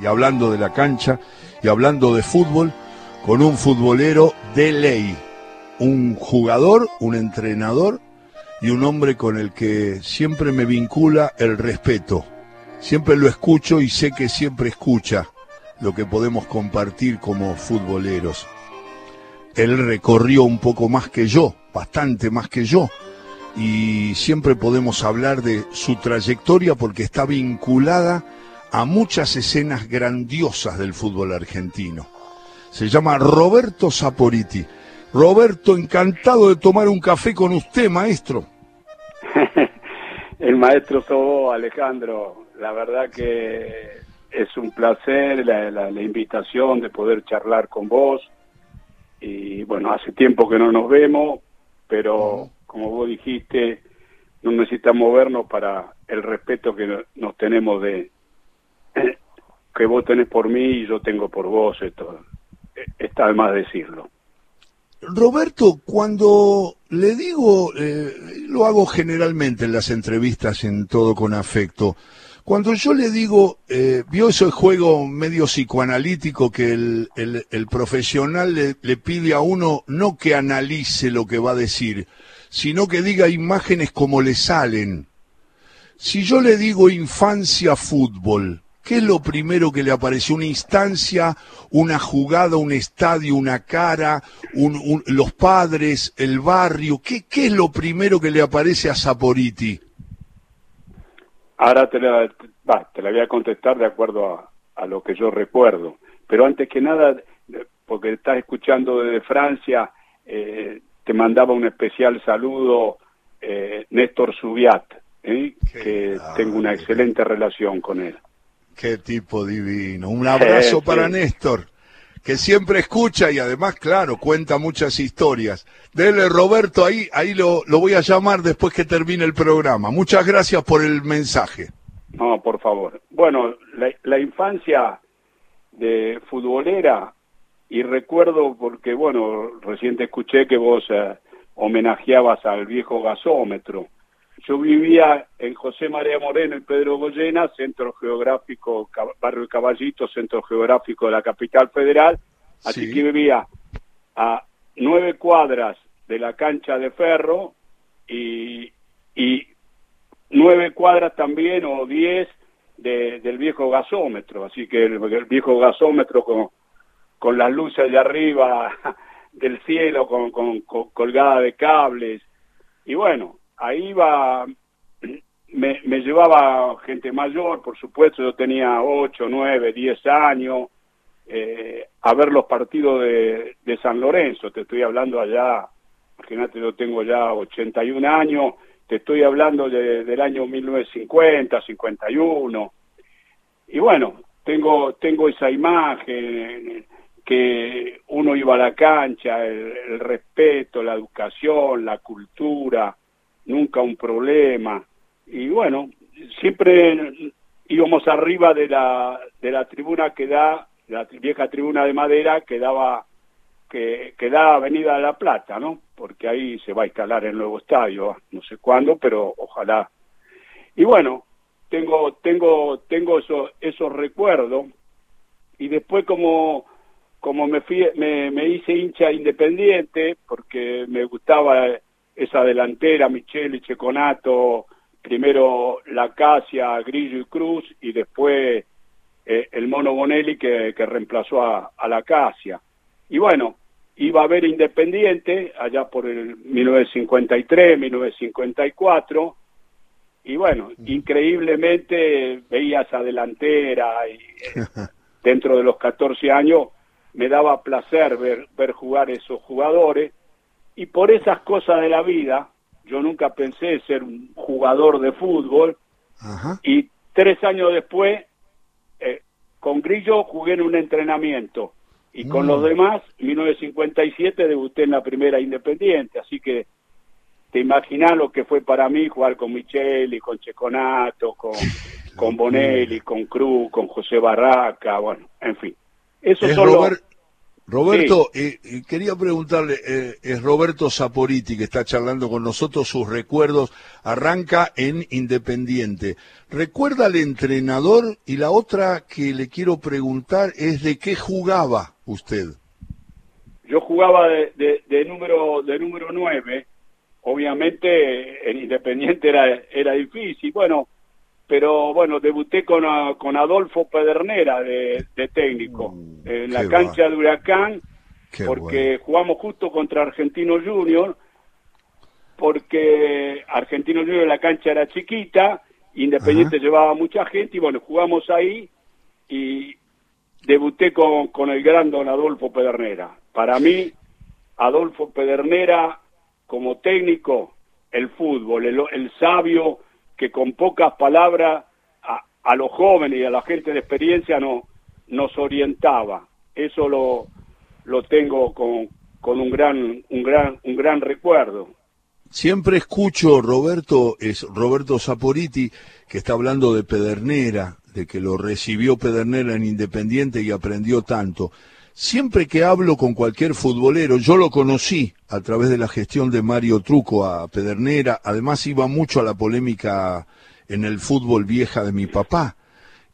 Y hablando de la cancha y hablando de fútbol, con un futbolero de ley, un jugador, un entrenador y un hombre con el que siempre me vincula el respeto. Siempre lo escucho y sé que siempre escucha lo que podemos compartir como futboleros. Él recorrió un poco más que yo, bastante más que yo, y siempre podemos hablar de su trayectoria porque está vinculada a muchas escenas grandiosas del fútbol argentino. Se llama Roberto Saporiti. Roberto, encantado de tomar un café con usted, maestro. El maestro Sobo, Alejandro. La verdad que es un placer la, invitación de poder charlar con vos. Y bueno, hace tiempo que no nos vemos, pero como vos dijiste, no necesitamos vernos para el respeto que nos tenemos de que vos tenés por mí y yo tengo por vos. Esto está de más decirlo. Roberto, cuando le digo, eh, lo hago generalmente en las entrevistas en todo con afecto, cuando yo le digo, eh, vio ese juego medio psicoanalítico que el, profesional le, pide a uno no que analice lo que va a decir, sino que diga imágenes como le salen. Si yo le digo infancia fútbol, ¿qué es lo primero que le aparece? ¿Una instancia, una jugada, un estadio, una cara, los padres, el barrio? ¿Qué, ¿Qué es lo primero que le aparece a Saporiti? Ahora te la, te la voy a contestar de acuerdo a, a lo que yo recuerdo. Pero antes que nada, porque estás escuchando desde Francia, eh, te mandaba un especial saludo eh, Néstor Subiat, ¿eh? que tengo una excelente relación con él. Qué tipo divino. Un abrazo para Néstor, que siempre escucha y además, claro, cuenta muchas historias. Dele, Roberto, ahí, ahí lo, lo voy a llamar después que termine el programa. Muchas gracias por el mensaje. No, por favor. Bueno, la, la infancia de futbolera y recuerdo porque, bueno, reciente escuché que vos eh, homenajeabas al viejo gasómetro. Yo vivía en José María Moreno y Pedro Goyena, centro geográfico, barrio Caballito, centro geográfico de la capital federal, así que vivía a nueve cuadras de la cancha de ferro y, y nueve cuadras también o diez del viejo gasómetro, así que el, el viejo gasómetro como con las luces de arriba del cielo, con, con, colgada de cables. Y bueno, ahí iba, me, llevaba gente mayor, por supuesto, yo tenía 8, 9, 10 años, eh, a ver los partidos de, de San Lorenzo, te estoy hablando allá, imagínate, yo tengo ya 81 años, te estoy hablando de, del año 1950, 51, y bueno, tengo, tengo esa imagen, que uno iba a la cancha, el, respeto, la educación, la cultura, nunca un problema. Y bueno, siempre íbamos arriba de la, de la tribuna que da, la vieja tribuna de madera que daba, que, que da Avenida de la Plata, ¿no? Porque ahí se va a instalar el nuevo estadio, no sé cuándo, pero ojalá. Y bueno, tengo, tengo, tengo eso, esos recuerdos. Y después como como me, fui, me, me hice hincha independiente, porque me gustaba esa delantera, Michele, Checonato, primero La Casia, Grillo y Cruz, y después eh, el Mono Bonelli que, que reemplazó a, a La Casia. Y bueno, iba a ver Independiente allá por el 1953, 1954, y bueno, increíblemente veía esa delantera y eh, dentro de los 14 años me daba placer ver, ver jugar esos jugadores y por esas cosas de la vida, yo nunca pensé ser un jugador de fútbol. Y tres años después eh, con Grillo jugué en un entrenamiento. Y con los mm. demás, en 1957 debuté en la primera Independiente, así que te imaginas lo que fue para mí jugar con Micheli, con Checonato, con, con Bonelli, con Cruz, con José Barraca, bueno, en fin. Esos son Roberto, eh, eh, quería preguntarle, eh, es Roberto Saporiti que está charlando con nosotros, sus recuerdos, arranca en Independiente. ¿Recuerda al entrenador? Y la otra que le quiero preguntar es de qué jugaba usted. Yo jugaba de, de, número de número 9, obviamente en Independiente era, era difícil, bueno, pero bueno, debuté con, con Adolfo Pedernera de, técnico uh, en la cancha de Huracán, porque jugamos justo contra Argentino Junior, porque Argentino Junior la cancha era chiquita, Independiente llevaba mucha gente y bueno, jugamos ahí y debuté con, con el gran don Adolfo Pedernera. Para mí, Adolfo Pedernera como técnico, el fútbol, el, el sabio, que con pocas palabras a, los jóvenes y a la gente de experiencia no, nos orientaba. Eso lo, lo tengo con, con un gran, un gran, un gran recuerdo. Siempre escucho, Roberto, es Roberto Saporiti, que está hablando de Pedernera, de que lo recibió Pedernera en Independiente y aprendió tanto. Siempre que hablo con cualquier futbolero, yo lo conocí a través de la gestión de Mario Truco a Pedernera, además iba mucho a la polémica en el fútbol vieja de mi papá.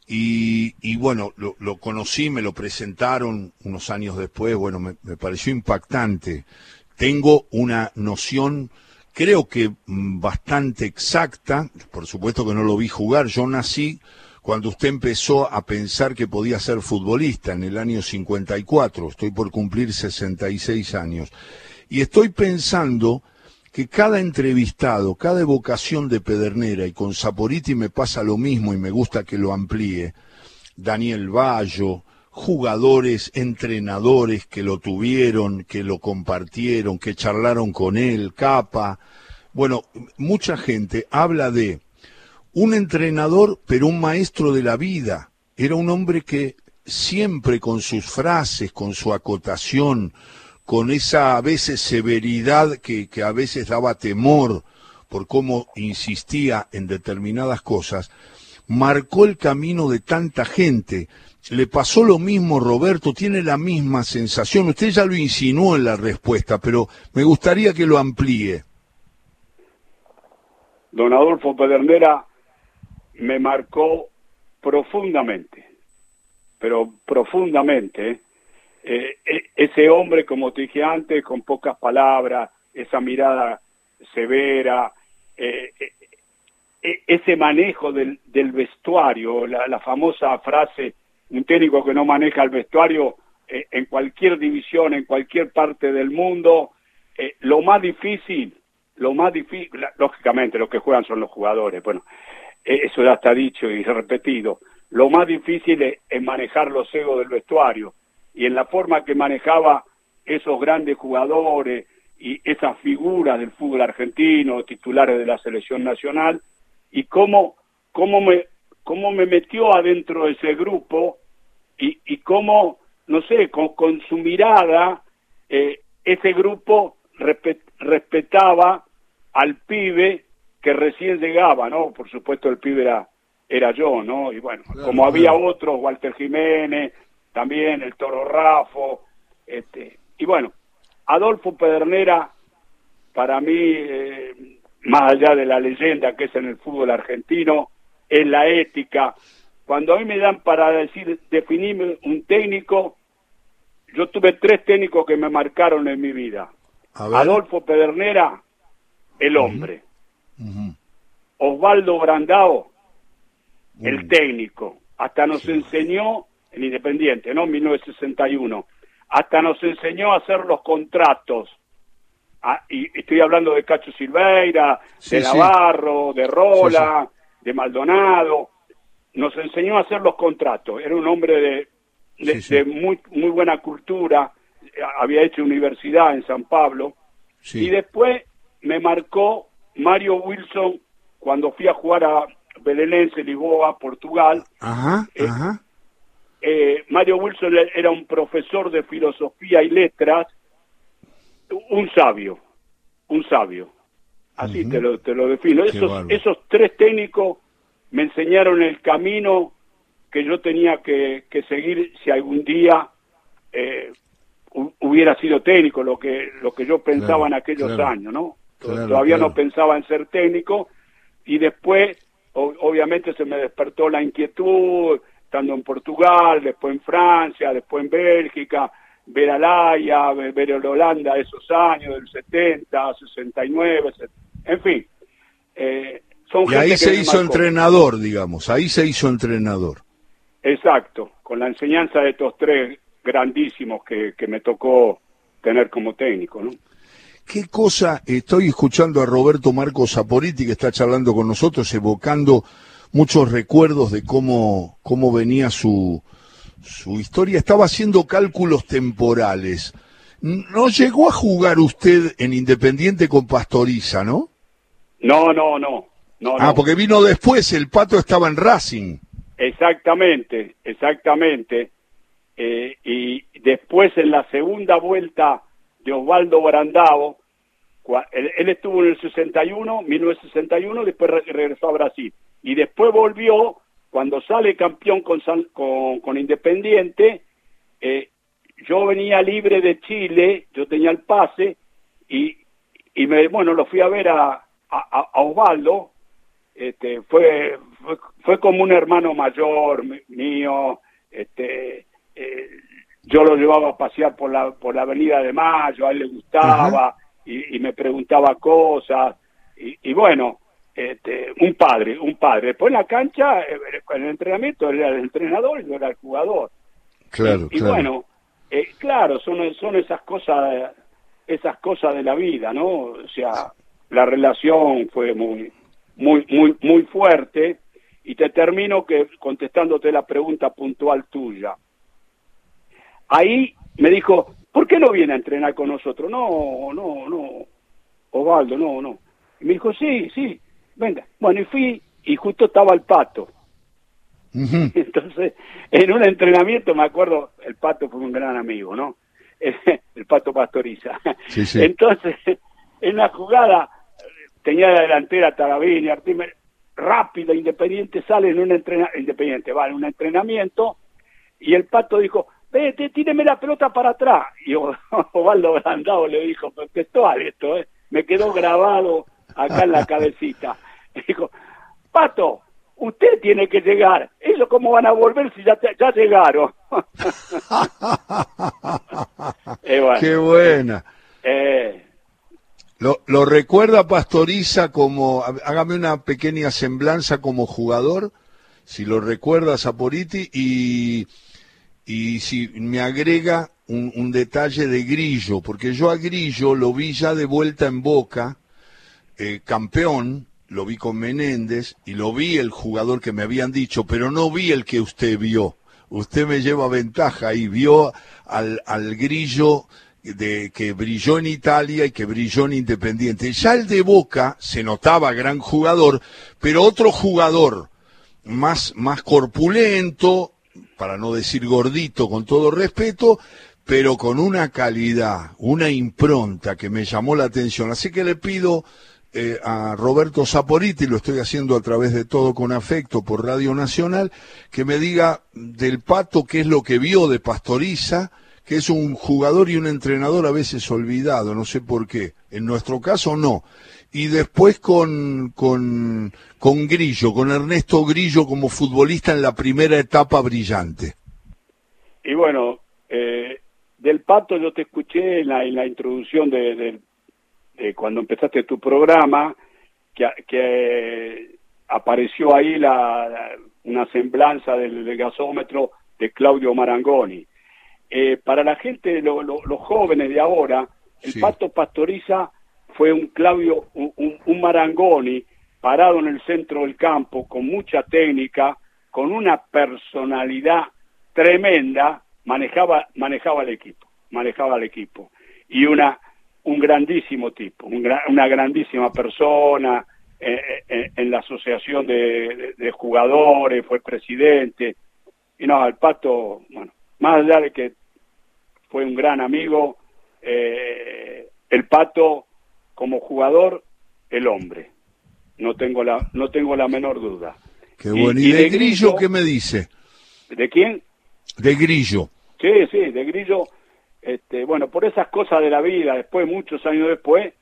Y, bueno, lo, conocí, me lo presentaron unos años después, bueno, me, me pareció impactante. Tengo una noción, creo que mm, bastante exacta, por supuesto que no lo vi jugar, yo nací cuando usted empezó a pensar que podía ser futbolista en el año 54, estoy por cumplir 66 años, y estoy pensando que cada entrevistado, cada evocación de Pedernera, y con Saporiti me pasa lo mismo y me gusta que lo amplíe, Daniel Bayo, jugadores, entrenadores que lo tuvieron, que lo compartieron, que charlaron con él, Capa, bueno, mucha gente habla de un entrenador, pero un maestro de la vida. Era un hombre que siempre con sus frases, con su acotación, con esa a veces severidad que, que a veces daba temor por cómo insistía en determinadas cosas, marcó el camino de tanta gente. Le pasó lo mismo, Roberto, tiene la misma sensación. Usted ya lo insinuó en la respuesta, pero me gustaría que lo amplíe. Don Adolfo Pedernera me marcó profundamente, pero profundamente, eh, e, ese hombre, como te dije antes, con pocas palabras, esa mirada severa, eh, eh, e, ese manejo del, vestuario, la, famosa frase, un técnico que no maneja el vestuario en cualquier división, en cualquier parte del mundo, lo más difícil, lo más difícil, lógicamente los que juegan son los jugadores, bueno, eh, eso ya está dicho y repetido, lo más difícil es, manejar los egos del vestuario y en la forma que manejaba esos grandes jugadores y esas figuras del fútbol argentino, titulares de la selección nacional, y cómo, cómo, me, cómo me metió adentro de ese grupo y, y cómo, no sé, con, con su mirada, eh, ese grupo respetaba al pibe que recién llegaba, ¿no? Por supuesto el pibe era, era yo, ¿no? Y bueno, como había otros, Walter Jiménez, también el Toro Rafo, este, y bueno, Adolfo Pedernera, para mí, eh, más allá de la leyenda que es en el fútbol argentino, es la ética. Cuando a mí me dan para decir, definirme un técnico, yo tuve tres técnicos que me marcaron en mi vida. Adolfo Pedernera, el hombre. Osvaldo Brandao, el técnico, hasta nos enseñó, en Independiente, ¿no? 1961, hasta nos enseñó a hacer los contratos. Ah, y estoy hablando de Cacho Silveira, de Navarro, de Rola, de Maldonado. Nos enseñó a hacer los contratos. Era un hombre de, de, muy, muy buena cultura. Había hecho universidad en San Pablo. Y después me marcó Mario Wilson, cuando fui a jugar a Belenense, Lisboa, Portugal, eh, eh, Mario Wilson era un profesor de filosofía y letras, un sabio, un sabio. Así te, lo, te lo defino. Esos, esos tres técnicos me enseñaron el camino que yo tenía que, seguir si algún día eh, hubiera sido técnico, lo que, lo que yo pensaba en aquellos años, ¿no? Todavía no pensaba en ser técnico y después, obviamente, se me despertó la inquietud, estando en Portugal, después en Francia, después en Bélgica, ver a Laia, ver a Holanda de esos años, del 70, 69, en fin. Eh, son y ahí se hizo entrenador, digamos, ahí se hizo entrenador. Exacto, con la enseñanza de estos tres grandísimos que, que me tocó tener como técnico, ¿no? ¿Qué cosa? Estoy escuchando a Roberto Marcos Zaporiti que está charlando con nosotros, evocando muchos recuerdos de cómo, cómo venía su, su historia. Estaba haciendo cálculos temporales. ¿No llegó a jugar usted en Independiente con Pastoriza, no? No, no, no. no ah, porque vino después, el Pato estaba en Racing. Exactamente, exactamente. Eh, y después en la segunda vuelta de Osvaldo Brandao, él, estuvo en el 61, 1961, después regresó a Brasil. Y después volvió, cuando sale campeón con, con, Independiente, eh, yo venía libre de Chile, yo tenía el pase, y, y me, bueno, lo fui a ver a, a, Osvaldo, este, fue, fue, como un hermano mayor mío, este, eh, yo lo llevaba a pasear por la, por la Avenida de Mayo, a él le gustaba y, me preguntaba cosas y, bueno, este, un padre, un padre. Después en la cancha, eh, en el entrenamiento, era el entrenador y yo era el jugador. Claro, y, bueno, eh, claro, son, son esas cosas, esas cosas de la vida, ¿no? O sea, la relación fue muy, muy, muy, muy fuerte y te termino que contestándote la pregunta puntual tuya ahí me dijo, ¿por qué no viene a entrenar con nosotros? No, no, no, Osvaldo, no, no. Y me dijo, sí, sí, venga. Bueno, y fui y justo estaba el pato. Entonces, en un entrenamiento, me acuerdo, el pato fue un gran amigo, ¿no? El, pato pastoriza. Entonces, en la jugada, tenía la delantera Tarabini, Artimer, rápido, Independiente sale en un entrenamiento, Independiente va en un entrenamiento, y el pato dijo, vete, tíreme la pelota para atrás. Y Osvaldo Brandao le dijo, textual esto, ¿eh? me quedó grabado acá en la cabecita. Dijo, Pato, usted tiene que llegar. ¿Ellos cómo van a volver si ya, ya llegaron? Qué buena. Eh, lo, lo, recuerda Pastoriza como, hágame una pequeña semblanza como jugador, si lo recuerda Saporiti, y y si me agrega un, detalle de Grillo, porque yo a Grillo lo vi ya de vuelta en Boca, eh, campeón, lo vi con Menéndez y lo vi el jugador que me habían dicho, pero no vi el que usted vio. Usted me lleva ventaja y vio al, al Grillo de que brilló en Italia y que brilló en Independiente. Ya el de Boca se notaba gran jugador, pero otro jugador más, más corpulento, para no decir gordito, con todo respeto, pero con una calidad, una impronta que me llamó la atención. Así que le pido eh, a Roberto Saporiti, lo estoy haciendo a través de todo con afecto por Radio Nacional, que me diga del Pato qué es lo que vio de Pastoriza, que es un jugador y un entrenador a veces olvidado, no sé por qué. En nuestro caso no. Y después con, con, con Grillo, con Ernesto Grillo como futbolista en la primera etapa brillante. Y bueno, eh, del Pato yo te escuché en la, en la introducción de, cuando empezaste tu programa, que, que apareció ahí la, una semblanza del, gasómetro de Claudio Marangoni. Eh, para la gente, los jóvenes de ahora, el Pato Pastoriza fue un Claudio, un, un Marangoni parado en el centro del campo, con mucha técnica, con una personalidad tremenda, manejaba, manejaba el equipo, manejaba el equipo. Y una, un grandísimo tipo, una grandísima persona eh, eh, eh, en la asociación de, jugadores, fue presidente. Y no, el Pato, bueno, más allá de que fue un gran amigo, el Pato como jugador, el hombre no tengo la, no tengo la menor duda. Qué bueno. ¿Y, de, Grillo, qué me dice? ¿De quién? De Grillo. Sí, sí, de Grillo. Este, bueno, por esas cosas de la vida, después, muchos años después,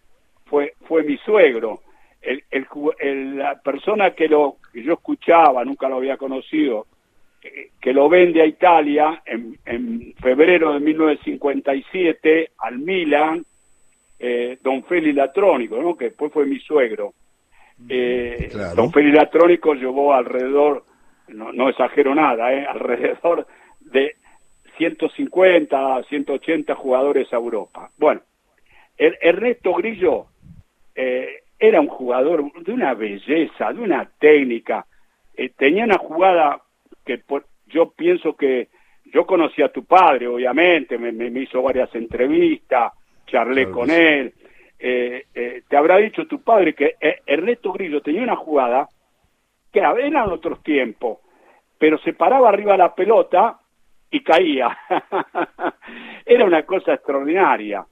fue, fue mi suegro. El, el, la persona que, lo, que yo escuchaba, nunca lo había conocido, que lo vende a Italia en, en febrero de 1957 al Milan, eh, Don Feli Latrónico, ¿no? que después fue mi suegro. Eh, Don Feli Latrónico llevó alrededor, no, no exagero nada, ¿eh? alrededor de 150, 180 jugadores a Europa. Bueno, el, Ernesto Grillo eh, era un jugador de una belleza, de una técnica, eh, tenía una jugada que yo pienso que yo conocí a tu padre, obviamente, me, me hizo varias entrevistas, charlé con él. Eh, te habrá dicho tu padre que Ernesto Grillo tenía una jugada que eran otros tiempos, pero se paraba arriba la pelota y caía. Era una cosa extraordinaria.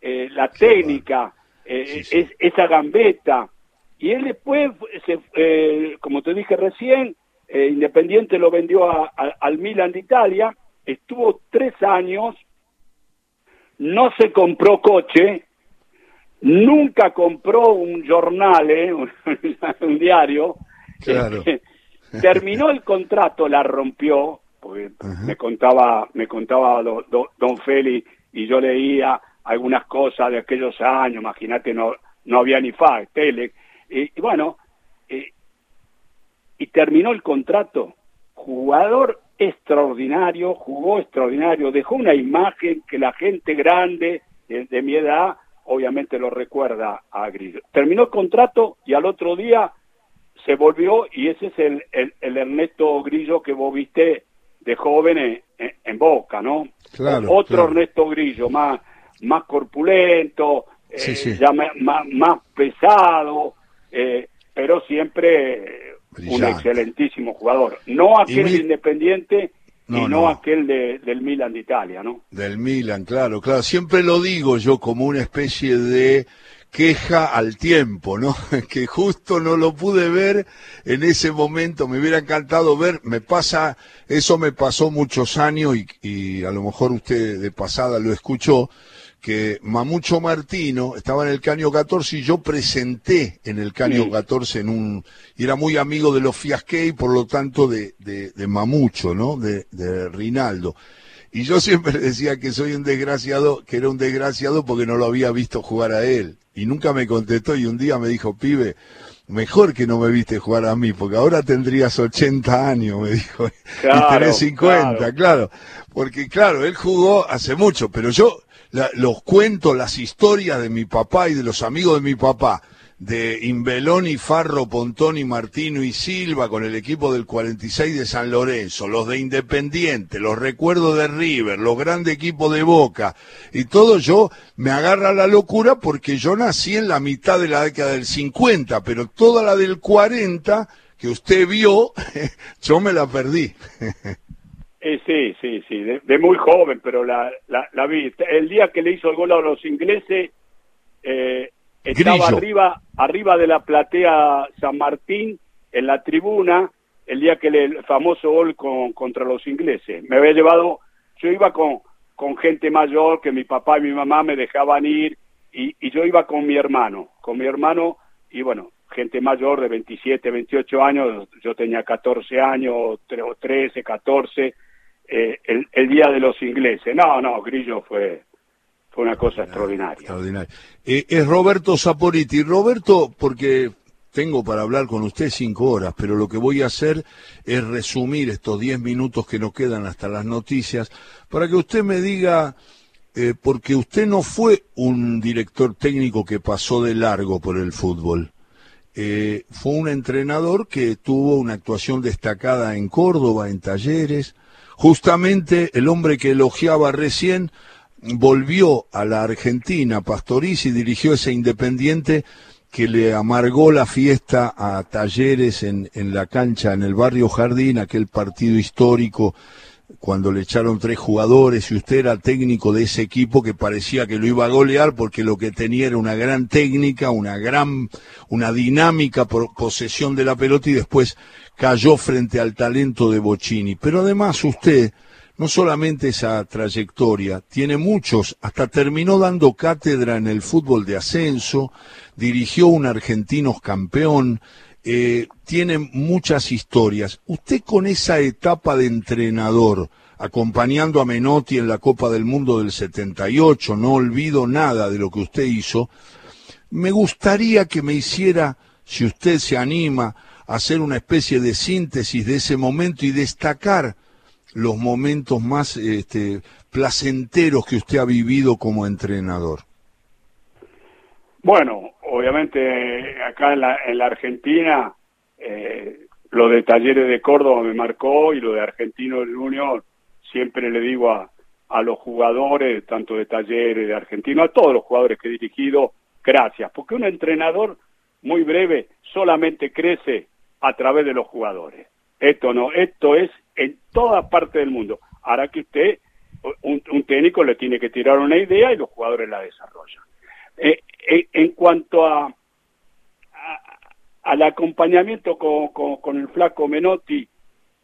la técnica, esa gambeta. Y él después, se, como te dije recién, Independiente lo vendió al Milan de Italia, estuvo tres años no se compró coche, nunca compró un jornal, ¿eh? un, diario. Terminó el contrato, la rompió, porque me contaba, me contaba don Félix y yo leía algunas cosas de aquellos años, imagínate, no, no había ni fax, tele, y, bueno, eh, y terminó el contrato, jugador extraordinario, jugó extraordinario, dejó una imagen que la gente grande de, mi edad obviamente lo recuerda a Grillo. Terminó el contrato y al otro día se volvió y ese es el, el, Ernesto Grillo que vos viste de joven en, Boca, ¿no? Claro, Otro Ernesto Grillo, más, más corpulento, eh, ya más, más, pesado, eh, pero siempre un excelentísimo jugador. No aquel Independiente y no, aquel del Milan de Italia, ¿no? Del Milan, claro, claro. Siempre lo digo yo como una especie de queja al tiempo, ¿no? que justo no lo pude ver en ese momento, me hubiera encantado ver, me pasa, eso me pasó muchos años y, y a lo mejor usted de pasada lo escuchó, que Mamucho Martino estaba en el Caño 14 y yo presenté en el Caño 14 en un, y era muy amigo de los Fiasqué y por lo tanto de, de, de Mamucho, ¿no? De, de Rinaldo. Y yo siempre decía que soy un desgraciado, que era un desgraciado porque no lo había visto jugar a él. Y nunca me contestó y un día me dijo, pibe, mejor que no me viste jugar a mí, porque ahora tendrías 80 años, me dijo, y tenés 50, claro. Porque claro, él jugó hace mucho, pero yo los cuentos, las historias de mi papá y de los amigos de mi papá, de Imbeloni, Farro, Pontoni, Martino y Silva con el equipo del 46 de San Lorenzo, los de Independiente, los recuerdos de River, los grandes equipos de Boca, y todo yo me agarra la locura porque yo nací en la mitad de la década del 50, pero toda la del 40 que usted vio, yo me la perdí. Eh, sí, sí, sí, de, muy joven, pero la, la, vi. El día que le hizo el gol a los ingleses, eh, estaba arriba, arriba de la platea San Martín, en la tribuna, el día que le, el famoso gol con, contra los ingleses. Me había llevado, yo iba con, con gente mayor, que mi papá y mi mamá me dejaban ir, y, y yo iba con mi hermano, con mi hermano, y bueno, gente mayor de 27, 28 años, yo tenía 14 años, 13, 14, eh, el, día de los ingleses. No, no, Grillo fue, fue una cosa extraordinaria. Eh, es Roberto Saporiti. Roberto, porque tengo para hablar con usted cinco horas, pero lo que voy a hacer es resumir estos diez minutos que nos quedan hasta las noticias, para que usted me diga, eh, porque usted no fue un director técnico que pasó de largo por el fútbol. fue un entrenador que tuvo una actuación destacada en Córdoba, en talleres, Justamente el hombre que elogiaba recién volvió a la Argentina, Pastoriz, y dirigió ese Independiente que le amargó la fiesta a Talleres en, en la cancha, en el barrio Jardín, aquel partido histórico cuando le echaron tres jugadores y usted era técnico de ese equipo que parecía que lo iba a golear porque lo que tenía era una gran técnica, una gran, una dinámica posesión de la pelota y después cayó frente al talento de Bocini. Pero además usted no solamente esa trayectoria, tiene muchos, hasta terminó dando cátedra en el fútbol de ascenso, dirigió un argentino campeón, eh, tiene muchas historias. Usted con esa etapa de entrenador, acompañando a Menotti en la Copa del Mundo del 78, no olvido nada de lo que usted hizo, me gustaría que me hiciera, si usted se anima, a hacer una especie de síntesis de ese momento y destacar los momentos más este, placenteros que usted ha vivido como entrenador. Bueno, obviamente acá en la, en la Argentina eh, lo de Talleres de Córdoba me marcó y lo de Argentino del Junior siempre le digo a, a los jugadores, tanto de Talleres, de Argentino, a todos los jugadores que he dirigido, gracias, porque un entrenador muy breve solamente crece a través de los jugadores. Esto no, esto es toda parte del mundo. Ahora que usted, un, técnico le tiene que tirar una idea y los jugadores la desarrollan. Eh, eh, en cuanto a, al acompañamiento con, con, el flaco Menotti,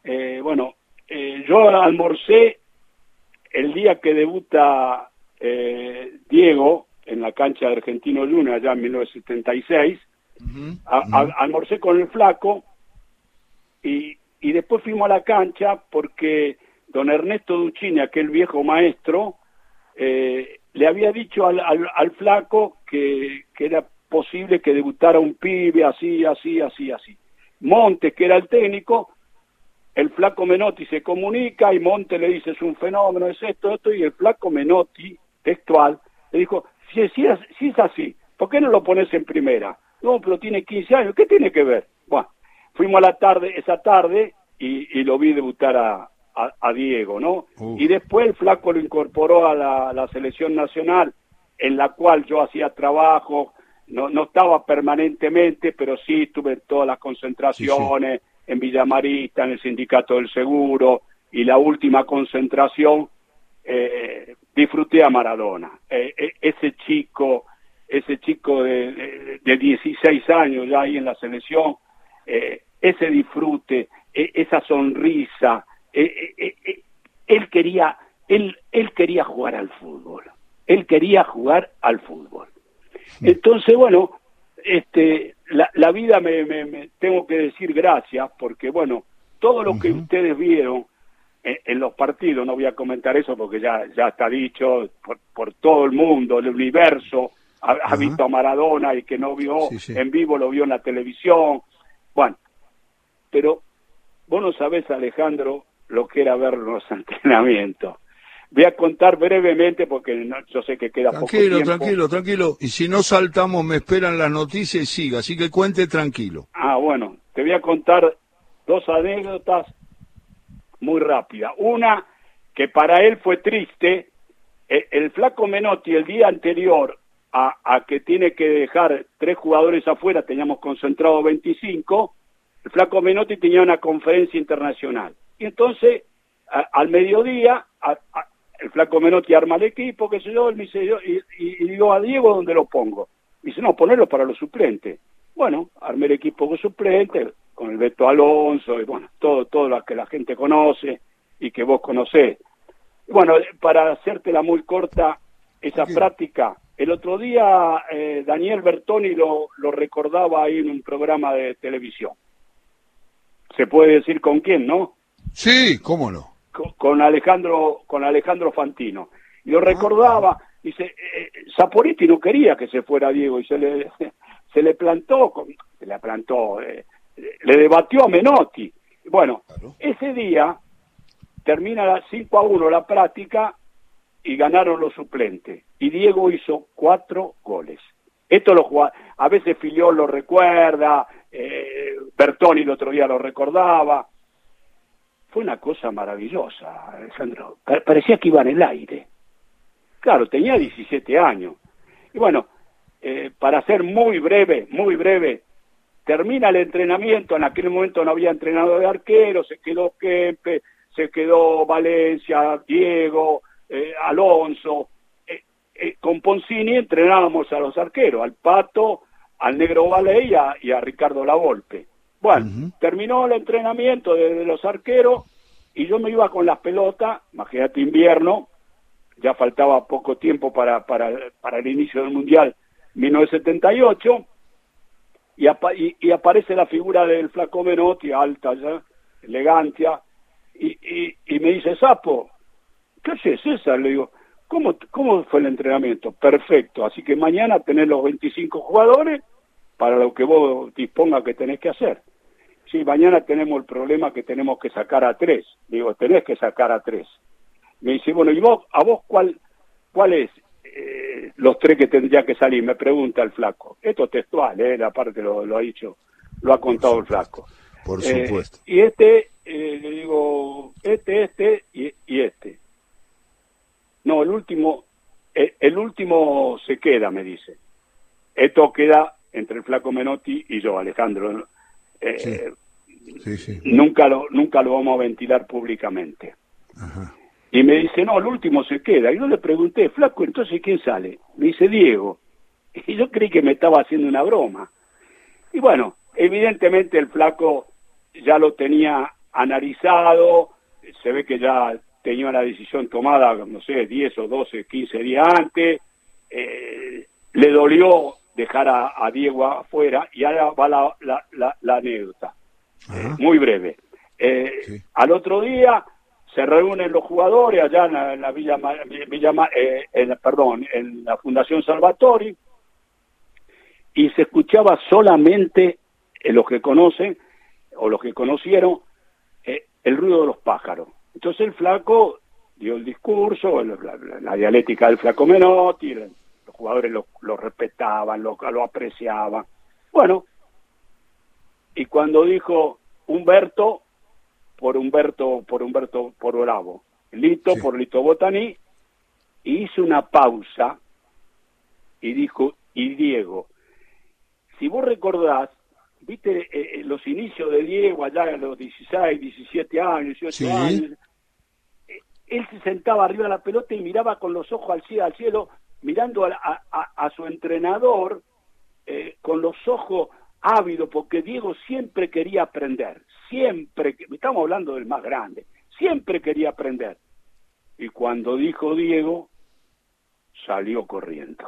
eh, bueno, yo almorcé el día que debuta Diego en la cancha de Argentino Luna, allá en 1976, almorcé con el flaco y, y después fuimos a la cancha porque don Ernesto Duchini, aquel viejo maestro, eh, le había dicho al, al, flaco que, que, era posible que debutara un pibe así, así, así, así. Montes, que era el técnico, el flaco Menotti se comunica y Montes le dice es un fenómeno, es esto, esto, y el flaco Menotti, textual, le dijo, si, si, si es así, ¿por qué no lo pones en primera? No, pero tiene 15 años, ¿qué tiene que ver? Fuimos a la tarde, esa tarde, y, lo vi debutar a, a, Diego, ¿no? Y después el flaco lo incorporó a la, selección nacional, en la cual yo hacía trabajo, no, no estaba permanentemente, pero sí tuve todas las concentraciones en Villamarista, en el Sindicato del Seguro, y la última concentración, eh, disfruté a Maradona. Eh, eh, ese chico, ese chico de, de, de, 16 años ya ahí en la selección, eh, ese disfrute, e, esa sonrisa, e, e, él quería, él, él quería jugar al fútbol, él quería jugar al fútbol. Entonces, bueno, este, la, la vida me, me, tengo que decir gracias porque, bueno, todo lo que ustedes vieron en, los partidos, no voy a comentar eso porque ya, ya está dicho por, por todo el mundo, el universo, ha, visto a Maradona y que no vio en vivo, lo vio en la televisión. Bueno, pero vos no sabés, Alejandro, lo que era ver los entrenamientos. Voy a contar brevemente porque yo sé que queda tranquilo, poco tiempo. Tranquilo, tranquilo, Y si no saltamos, me esperan las noticias y siga. Así que cuente tranquilo. Ah, bueno. Te voy a contar dos anécdotas muy rápidas. Una, que para él fue triste. El, el flaco Menotti el día anterior a, a, que tiene que dejar tres jugadores afuera, teníamos concentrado 25, el flaco Menotti tenía una conferencia internacional. Y entonces, al mediodía, el flaco Menotti arma el equipo, qué sé yo, él me dice, yo, y, digo a Diego, ¿dónde lo pongo? Me dice, no, ponerlo para los suplentes. Bueno, armé el equipo con suplentes, con el Beto Alonso, y bueno, todo, todo lo que la gente conoce y que vos conocés. Bueno, para hacértela muy corta, esa práctica, el otro día eh, Daniel Bertoni lo, lo recordaba ahí en un programa de televisión se puede decir con quién, ¿no? Sí, cómo no. Con, Alejandro, con Alejandro Fantino. Y lo recordaba, dice, eh, Saporiti no quería que se fuera Diego y se le, se le plantó, se le plantó, eh, le debatió a Menotti. Bueno, ese día termina la 5 a 1 la práctica y ganaron los suplentes. Y Diego hizo cuatro goles. Esto lo a veces Filiol lo recuerda, eh, Bertoni el otro día lo recordaba. Fue una cosa maravillosa, Alejandro. Parecía que iba en el aire. Claro, tenía 17 años. Y bueno, eh, para ser muy breve, muy breve, termina el entrenamiento, en aquel momento no había entrenador de arquero, se quedó Kempe, se quedó Valencia, Diego, eh, Alonso, eh, con Poncini entrenábamos a los arqueros, al Pato, al Negro Valle y a, Ricardo Lavolpe. Bueno, terminó el entrenamiento de, los arqueros y yo me iba con las pelotas, imagínate invierno, ya faltaba poco tiempo para, para, para el inicio del Mundial 1978, y, y, y, aparece la figura del flaco Menotti, alta ya, elegancia, y, y, y me dice, Sapo, ¿qué haces César? Le digo, ¿cómo, ¿cómo fue el entrenamiento? Perfecto, así que mañana tenés los 25 jugadores para lo que vos dispongas que tenés que hacer. Sí, mañana tenemos el problema que tenemos que sacar a tres. Digo, tenés que sacar a tres. Me dice, bueno, ¿y vos, a vos cuál, cuál es eh, los tres que tendría que salir? Me pregunta el flaco. Esto es textual, ¿eh? La parte lo, lo ha dicho, lo ha contado el flaco. Por eh, supuesto. y este, eh, le digo, este, este y, y, este. No, el último, el, el último se queda, me dice. Esto queda entre el flaco Menotti y yo, Alejandro. Eh, sí. Sí, Nunca, lo, nunca lo vamos a ventilar públicamente. Ajá. Y me dice, no, el último se queda. Y yo le pregunté, flaco, entonces ¿quién sale? Me dice, Diego. Y yo creí que me estaba haciendo una broma. Y bueno, evidentemente el flaco ya lo tenía analizado, se ve que ya tenía la decisión tomada, no sé, 10 o 12, 15 días antes, eh, le dolió dejar a, a, Diego afuera y ahora va la, la, la, la anécdota, eh, muy breve. Eh, sí. Al otro día se reúnen los jugadores allá en la, en la Villa, Villa eh, en, perdón, en la Fundación Salvatori y se escuchaba solamente los que conocen o los que conocieron el ruido de los pájaros. Entonces el flaco dio el discurso, la, la, la dialéctica del flaco Menotti, los jugadores lo, lo respetaban, lo, lo, apreciaban. Bueno, y cuando dijo Humberto, por Humberto, por Humberto, por Bravo, Lito sí. por Lito Botaní, y hizo una pausa y dijo, y Diego, si vos recordás, viste eh, eh, los inicios de Diego allá a los 16, 17 años, 18 sí. años, él se sentaba arriba de la pelota y miraba con los ojos al cielo, al cielo mirando a, a, a su entrenador eh, con los ojos ávidos, porque Diego siempre quería aprender, siempre, estamos hablando del más grande, siempre quería aprender. Y cuando dijo Diego, salió corriendo.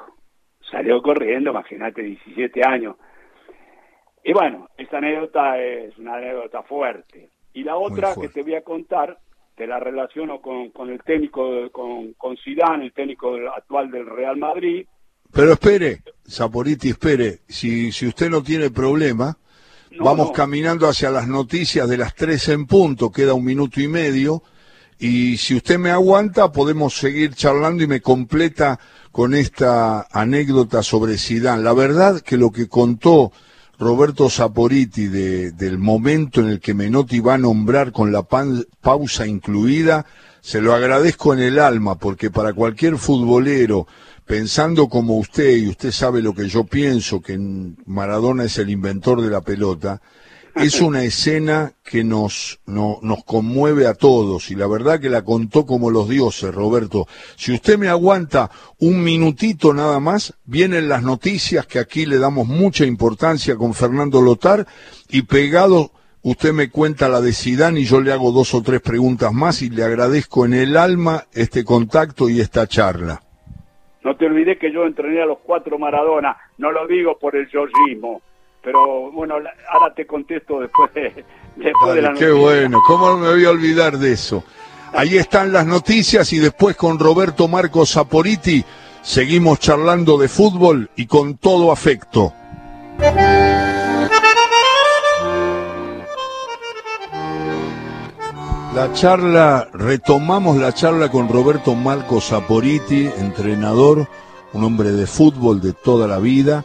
Salió corriendo, imagínate, 17 años. Y bueno, esa anécdota es una anécdota fuerte. Y la otra que te voy a contar, te la relaciono con, con el técnico, con, con Zidane, el técnico actual del Real Madrid. Pero espere, Saporiti, espere, si, si usted no tiene problema, no, vamos no. caminando hacia las noticias de las tres en punto, queda un minuto y medio, y si usted me aguanta, podemos seguir charlando y me completa con esta anécdota sobre Zidane. La verdad que lo que contó Roberto Saporiti de, del momento en el que Menotti va a nombrar con la pan, pausa incluida, se lo agradezco en el alma, porque para cualquier futbolero, pensando como usted, y usted sabe lo que yo pienso, que Maradona es el inventor de la pelota, es una escena que nos, no, nos conmueve a todos y la verdad que la contó como los dioses, Roberto. Si usted me aguanta un minutito nada más, vienen las noticias que aquí le damos mucha importancia con Fernando Lotar y pegado usted me cuenta la de Sidán y yo le hago dos o tres preguntas más y le agradezco en el alma este contacto y esta charla. No te olvides que yo entrené a los cuatro Maradona, no lo digo por el yoyismo pero bueno, ahora te contesto después de, después Dale, de la Qué bueno, ¿cómo me voy a olvidar de eso? Ahí están las noticias y después con Roberto Marcos Saporiti seguimos charlando de fútbol y con todo afecto. La charla, retomamos la charla con Roberto Marcos Saporiti, entrenador, un hombre de fútbol de toda la vida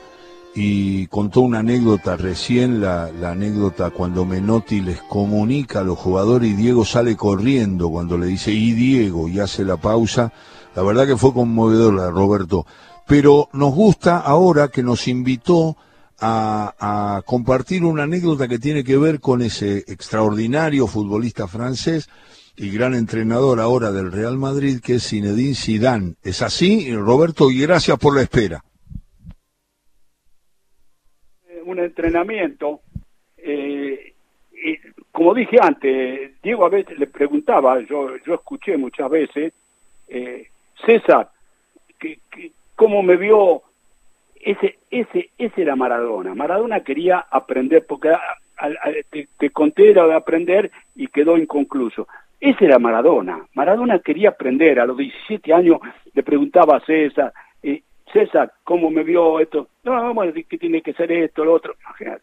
y contó una anécdota recién, la, la, anécdota cuando Menotti les comunica a los jugadores y Diego sale corriendo cuando le dice y Diego y hace la pausa. La verdad que fue conmovedor la Roberto. Pero nos gusta ahora que nos invitó a, a compartir una anécdota que tiene que ver con ese extraordinario futbolista francés y gran entrenador ahora del Real Madrid que es Zinedine Zidane. ¿Es así, Roberto? Y gracias por la espera un entrenamiento, eh, y como dije antes, Diego a veces le preguntaba, yo, yo escuché muchas veces, eh, César, que, cómo me vio ese, ese, ese era Maradona. Maradona quería aprender, porque te, conté era de aprender y quedó inconcluso. Ese era Maradona. Maradona quería aprender. A los 17 años le preguntaba a César, eh, César, ¿cómo me vio esto? No, bueno, que tiene que ser esto, lo otro.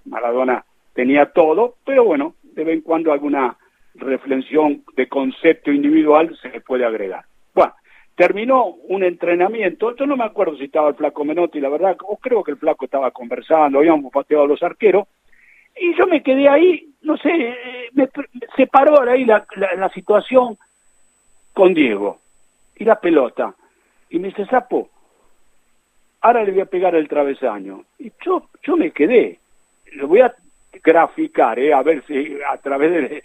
Maradona tenía todo, pero bueno, de vez en cuando alguna reflexión de concepto individual se le puede agregar. Bueno, terminó un entrenamiento, yo no me acuerdo si estaba el flaco Menotti, la verdad, o creo que el flaco estaba conversando, habíamos pateado a los arqueros, y yo me quedé ahí, no sé, me, separó ahí la, la, situación con Diego y la pelota. Y me dice, Sapo, ahora le voy a pegar el travesaño. Y yo, yo me quedé. Lo voy a graficar, ¿eh? a ver si a través de,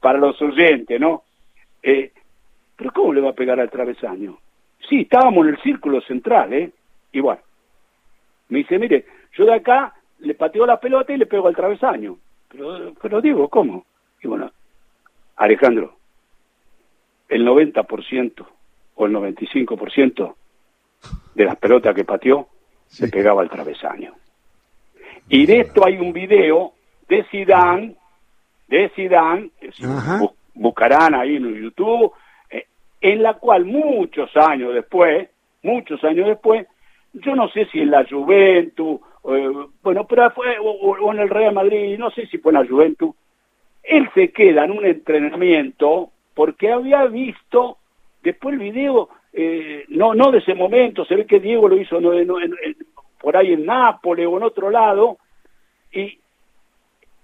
para los oyentes, ¿no? Eh, pero ¿cómo le va a pegar al travesaño? Sí, estábamos en el círculo central, ¿eh? Y bueno, me dice, mire, yo de acá le pateo la pelota y le pego al travesaño. Pero, pero digo, ¿cómo? Y bueno, Alejandro, el 90% o el 95% de las pelotas que pateó se pegaba al travesaño. Y de esto hay un video de Sidán, de Sidán, buscarán ahí en YouTube, eh, en la cual muchos años después, muchos años después, yo no sé si en la Juventus, eh, bueno, pero fue, o, en el Real Madrid, no sé si fue en la Juventus, él se queda en un entrenamiento porque había visto después el video, eh, no, no de ese momento, se ve que Diego lo hizo no, por ahí en Nápoles o en otro lado, y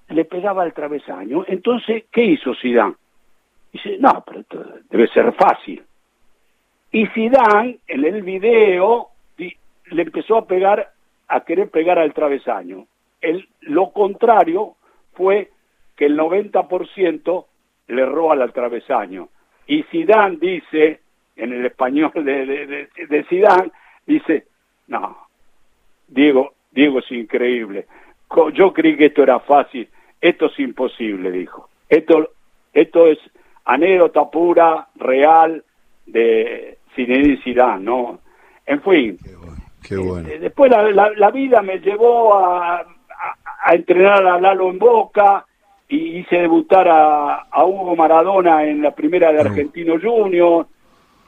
le pegaba al travesaño. Entonces, ¿qué hizo Sidán? Dice, no, pero debe ser fácil. Y Sidán, en el video, le empezó a pegar, a querer pegar al travesaño. El, lo contrario fue que el 90% le roba al travesaño. Y Sidán dice, en el español de, de, de Sidán, dice, no, Diego, Diego es increíble. Yo creí que esto era fácil. Esto es imposible, dijo. Esto, esto es anécdota pura, real, de Zinedine Zidane, ¿no? En fin. Qué bueno. Eh, después la, la, vida me llevó a, a, entrenar a Lalo en Boca y hice debutar a, a Hugo Maradona en la primera de mm. Argentino Junior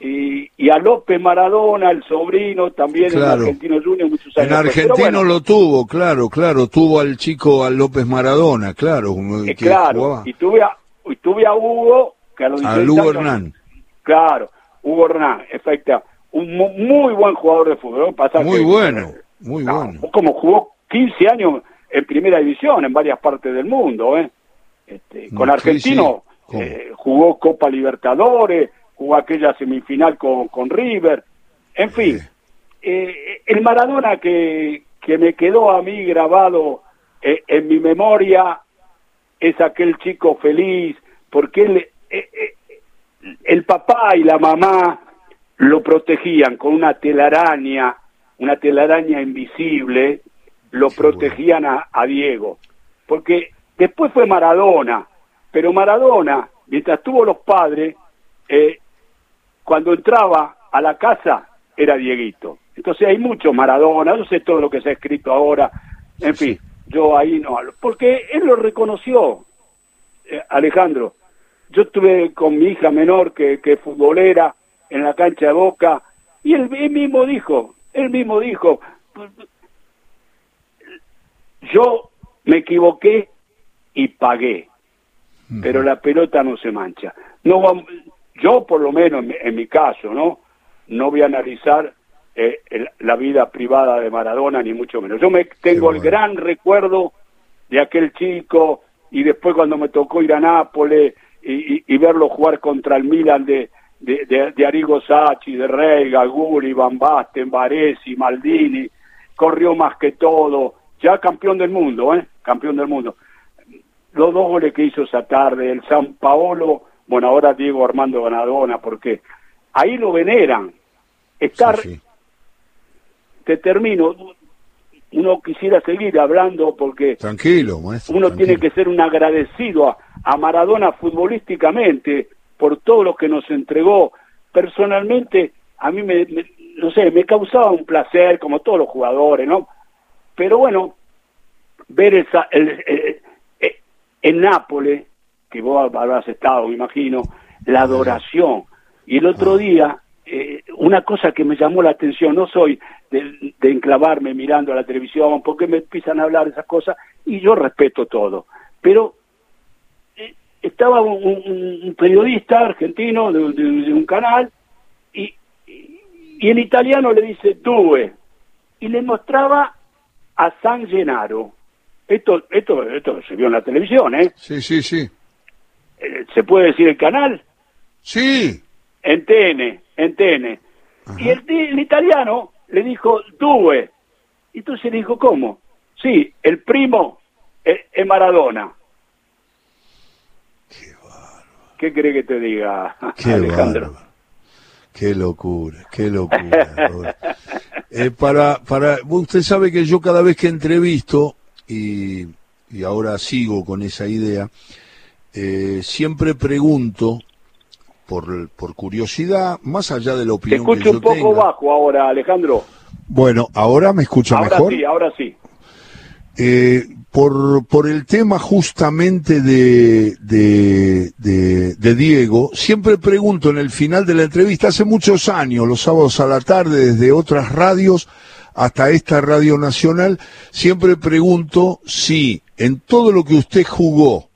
y, a López Maradona, el sobrino, también en Argentino Junior muchos años. En Argentino lo tuvo, claro, claro, tuvo al chico, al López Maradona, claro. Eh, claro, y tuve, a, y tuve a Hugo, que a los Hugo Hernán. Claro, Hugo Hernán, efecto, un muy buen jugador de fútbol. muy bueno, muy bueno. Como jugó 15 años en primera división en varias partes del mundo, ¿eh? Este, con Argentino eh, jugó Copa Libertadores, jugó aquella semifinal con, con River, en fin, eh, el Maradona que, que me quedó a mí grabado eh, en mi memoria es aquel chico feliz, porque él, eh, el papá y la mamá lo protegían con una telaraña, una telaraña invisible, lo protegían a, a Diego, porque después fue Maradona, pero Maradona, mientras tuvo los padres, eh, cuando entraba a la casa era Dieguito. Entonces hay mucho Maradona, no sé todo lo que se ha escrito ahora, en fin, yo ahí no hablo, porque él lo reconoció, eh, Alejandro. Yo estuve con mi hija menor que, que futbolera en la cancha de Boca y él, mismo dijo, él mismo dijo, yo me equivoqué y pagué, pero la pelota no se mancha. No vamos, yo por lo menos en mi, caso, ¿no? No voy a analizar eh, la vida privada de Maradona, ni mucho menos. Yo me tengo el gran recuerdo de aquel chico y después cuando me tocó ir a Nápoles y, verlo jugar contra el Milan de, de, de, Arrigo Sacchi, de Rey, Gaguri, Van Basten, Varesi, Maldini, corrió más que todo, ya campeón del mundo, ¿eh? Campeón del mundo. Los dos goles que hizo esa tarde, el San Paolo bueno, ahora Diego Armando Ganadona, porque ahí lo veneran. Estar, te termino, uno quisiera seguir hablando porque tranquilo, uno tiene que ser un agradecido a, a Maradona futbolísticamente por todo lo que nos entregó. Personalmente, a mí me, no sé, me causaba un placer, como todos los jugadores, ¿no? Pero bueno, ver esa, el, en Nápoles, que vos habrás estado, me imagino, la adoración. Y el otro día, eh, una cosa que me llamó la atención, no soy de, enclavarme mirando a la televisión, porque me empiezan a hablar de esas cosas, y yo respeto todo. Pero eh, estaba un, periodista argentino de, un canal, y, y en italiano le dice Due, y le mostraba a San Gennaro esto, esto, esto se vio en la televisión, ¿eh? Sí, sí, sí. Eh, ¿Se puede decir el canal? Sí. En TN, en TN. Y el, italiano le dijo Due. Y entonces le dijo, ¿cómo? Sí, el primo es, Maradona. Qué bárbaro. ¿Qué cree que te diga, Alejandro? Qué locura, qué locura. eh, para, para, usted sabe que yo cada vez que entrevisto y, ahora sigo con esa idea, eh, siempre pregunto, por, por curiosidad, más allá de la opinión Te escucho un poco bajo ahora, Alejandro. Bueno, ¿ahora me escucha ahora mejor? Sí, ahora sí. Eh, por, por el tema justamente de, de, de, Diego, siempre pregunto en el final de la entrevista, hace muchos años, los sábados a la tarde, desde otras radios, hasta esta Radio Nacional, siempre pregunto si en todo lo que usted jugó,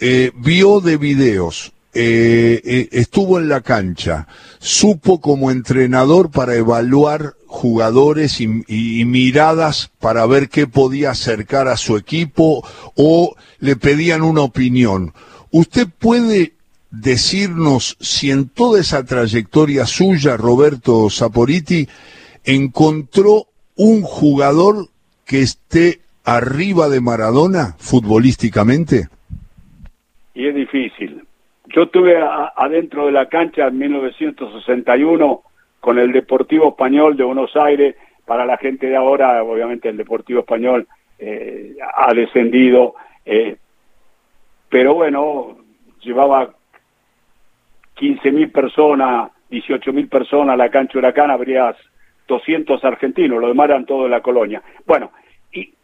eh, vio de videos, eh, eh, estuvo en la cancha, supo como entrenador para evaluar jugadores y, y, miradas para ver qué podía acercar a su equipo o le pedían una opinión. ¿Usted puede decirnos si en toda esa trayectoria suya, Roberto Saporiti, encontró un jugador que esté arriba de Maradona futbolísticamente? Y es difícil. Yo estuve adentro de la cancha en 1961 con el Deportivo Español de Buenos Aires. Para la gente de ahora, obviamente el Deportivo Español eh, ha descendido. Eh, pero bueno, llevaba 15.000 personas, 18.000 personas a la cancha Huracán, habrías 200 argentinos, lo demás eran todos de la colonia. Bueno, y,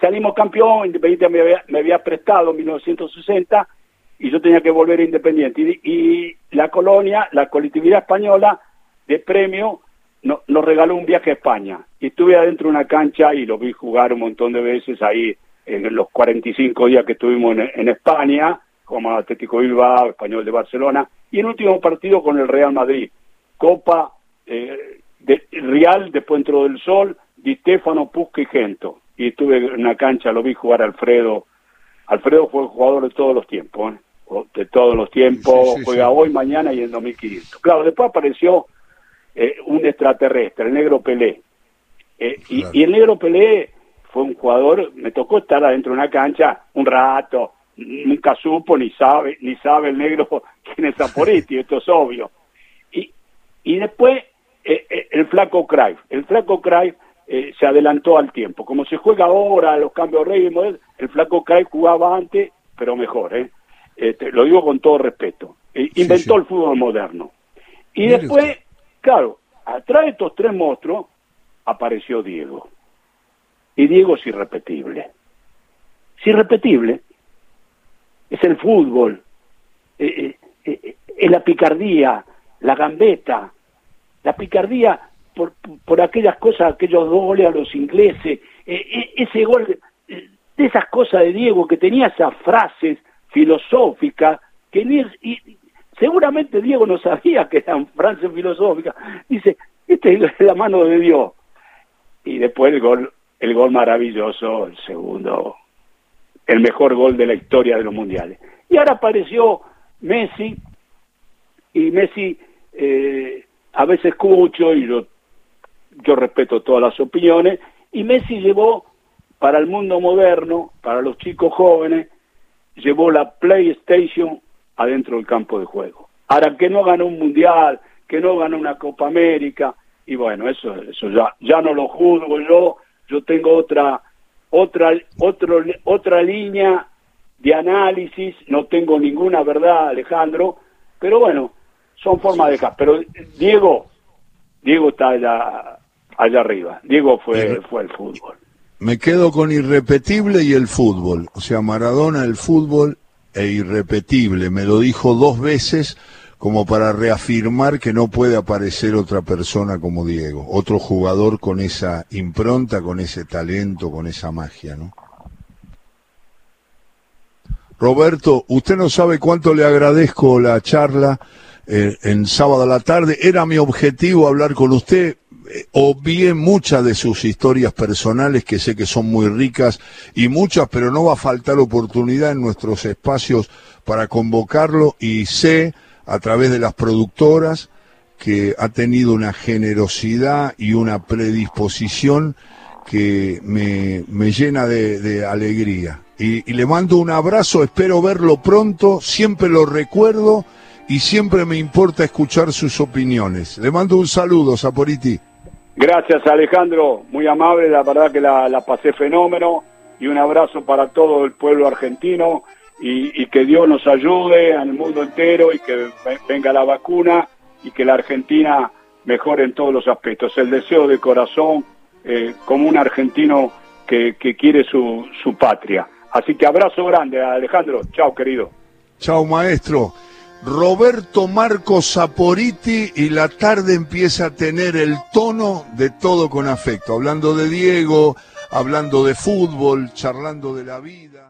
salimos campeón, Independiente me había, me había, prestado en 1960 y yo tenía que volver Independiente. Y, la colonia, la colectividad española de premio no, nos regaló un viaje a España. Y estuve adentro de una cancha y lo vi jugar un montón de veces ahí en los 45 días que estuvimos en, España, como Atlético Bilbao, Español de Barcelona, y el último partido con el Real Madrid, Copa eh, de Real de Puente del Sol, Di Stefano, Pusca y Gento. Y estuve en una cancha, lo vi jugar Alfredo. Alfredo fue jugador de todos los tiempos, ¿eh? De todos los tiempos, juega hoy, mañana y en 2500. Claro, después apareció eh, un extraterrestre, el negro Pelé. Eh, y, el negro Pelé fue un jugador, me tocó estar adentro de una cancha un rato, nunca supo ni sabe, ni sabe el negro quién es Zaporiti, esto es obvio. Y, y después eh, eh, el flaco Cruyff. El flaco Cruyff eh, se adelantó al tiempo. Como se juega ahora, los cambios reyes, el flaco Cruyff jugaba antes, pero mejor. ¿eh? Este, lo digo con todo respeto. inventó el fútbol moderno. Y después, claro, atrás de estos tres monstruos apareció Diego. Y Diego es irrepetible. Es irrepetible. Es el fútbol, es la picardía, la gambeta, la picardía por, por aquellas cosas, aquellos goles a los ingleses, ese gol, de esas cosas de Diego que tenía esas frases filosóficas, que ni, seguramente Diego no sabía que eran frases filosóficas, dice, esta es la mano de Dios. Y después el gol, el gol maravilloso, el segundo, el mejor gol de la historia de los mundiales. Y ahora apareció Messi, y Messi eh, a veces escucho y yo, yo respeto todas las opiniones, y Messi llevó para el mundo moderno, para los chicos jóvenes, llevó la PlayStation adentro del campo de juego. Ahora que no ganó un mundial, que no ganó una Copa América, y bueno, eso, eso ya, ya no lo juzgo yo, yo tengo otra, otra, otro, otra línea de análisis, no tengo ninguna verdad, Alejandro, pero bueno, son formas de dejar. Pero Diego, Diego está allá, allá arriba. Diego fue, fue el fútbol. Me quedo con irrepetible y el fútbol. O sea, Maradona, el fútbol e irrepetible. Me lo dijo dos veces como para reafirmar que no puede aparecer otra persona como Diego, otro jugador con esa impronta, con ese talento, con esa magia, ¿no? Roberto, usted no sabe cuánto le agradezco la charla eh, en sábado a la tarde. Era mi objetivo hablar con usted. Obvié muchas de sus historias personales que sé que son muy ricas y muchas, pero no va a faltar oportunidad en nuestros espacios para convocarlo y sé a través de las productoras que ha tenido una generosidad y una predisposición que me, me llena de, de alegría y, le mando un abrazo, espero verlo pronto, siempre lo recuerdo y siempre me importa escuchar sus opiniones. Le mando un saludo, Saporiti. Gracias, Alejandro, muy amable, la verdad que la, pasé fenómeno y un abrazo para todo el pueblo argentino y, que Dios nos ayude al mundo entero y que venga la vacuna y que la Argentina mejore en todos los aspectos. El deseo de corazón eh, como un argentino que, que quiere su, su patria. Así que abrazo grande, Alejandro. Chao, querido. Chao, maestro. Roberto Marco Saporiti y la tarde empieza a tener el tono de todo con afecto, hablando de Diego, hablando de fútbol, charlando de la vida.